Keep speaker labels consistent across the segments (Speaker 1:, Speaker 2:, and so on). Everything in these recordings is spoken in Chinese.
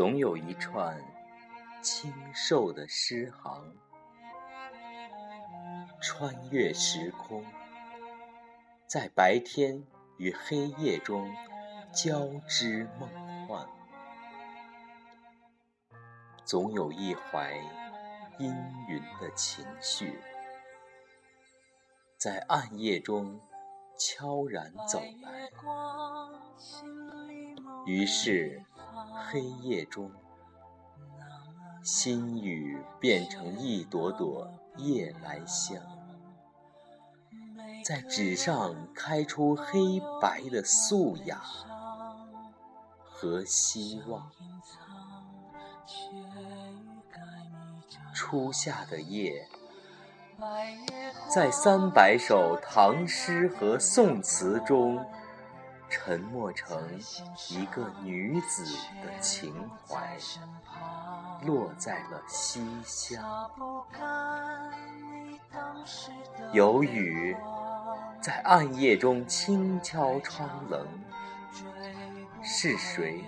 Speaker 1: 总有一串清瘦的诗行，穿越时空，在白天与黑夜中交织梦幻。总有一怀阴云的情绪，在暗夜中悄然走来。于是。黑夜中，心语变成一朵朵夜来香，在纸上开出黑白的素雅和希望。初夏的夜，在三百首唐诗和宋词中。沉默成一个女子的情怀，落在了西厢。有雨在暗夜中轻敲窗棱，是谁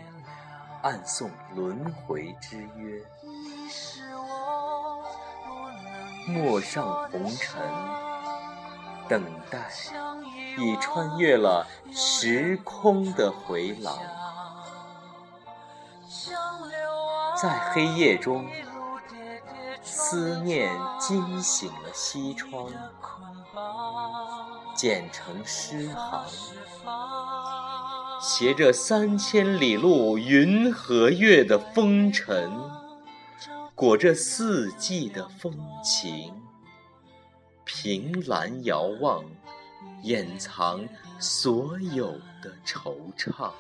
Speaker 1: 暗送轮回之约？陌上红尘，等待。已穿越了时空的回廊，在黑夜中，思念惊醒了西窗，剪成诗行，携着三千里路云和月的风尘，裹着四季的风情，凭栏遥望。掩藏所有的惆怅，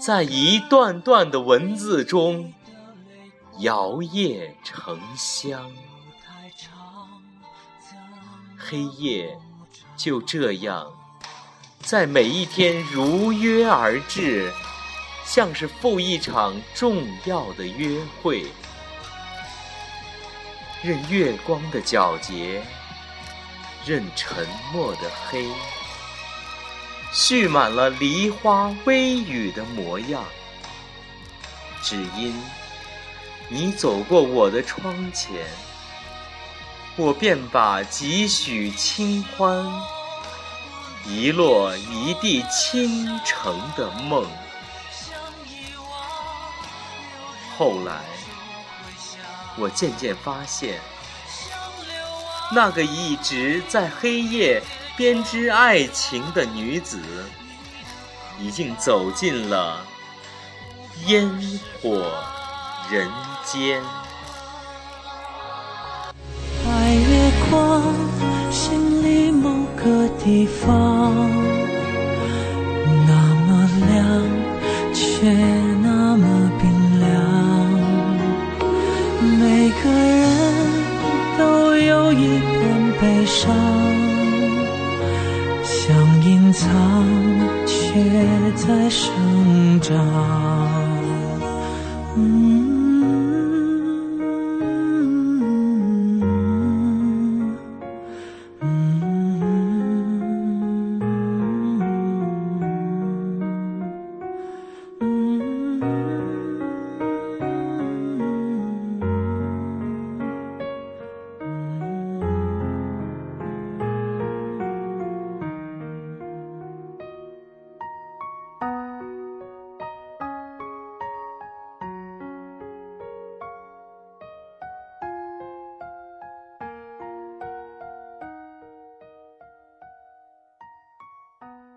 Speaker 1: 在一段段的文字中摇曳成香。黑夜就这样在每一天如约而至，像是赴一场重要的约会，任月光的皎洁。任沉默的黑，蓄满了梨花微雨的模样。只因你走过我的窗前，我便把几许清欢，遗落一地倾城的梦。后来，我渐渐发现。那个一直在黑夜编织爱情的女子，已经走进了烟火人间。
Speaker 2: 白月光，心里某个地方，那么亮，却有一片悲伤，想隐藏，却在生长。you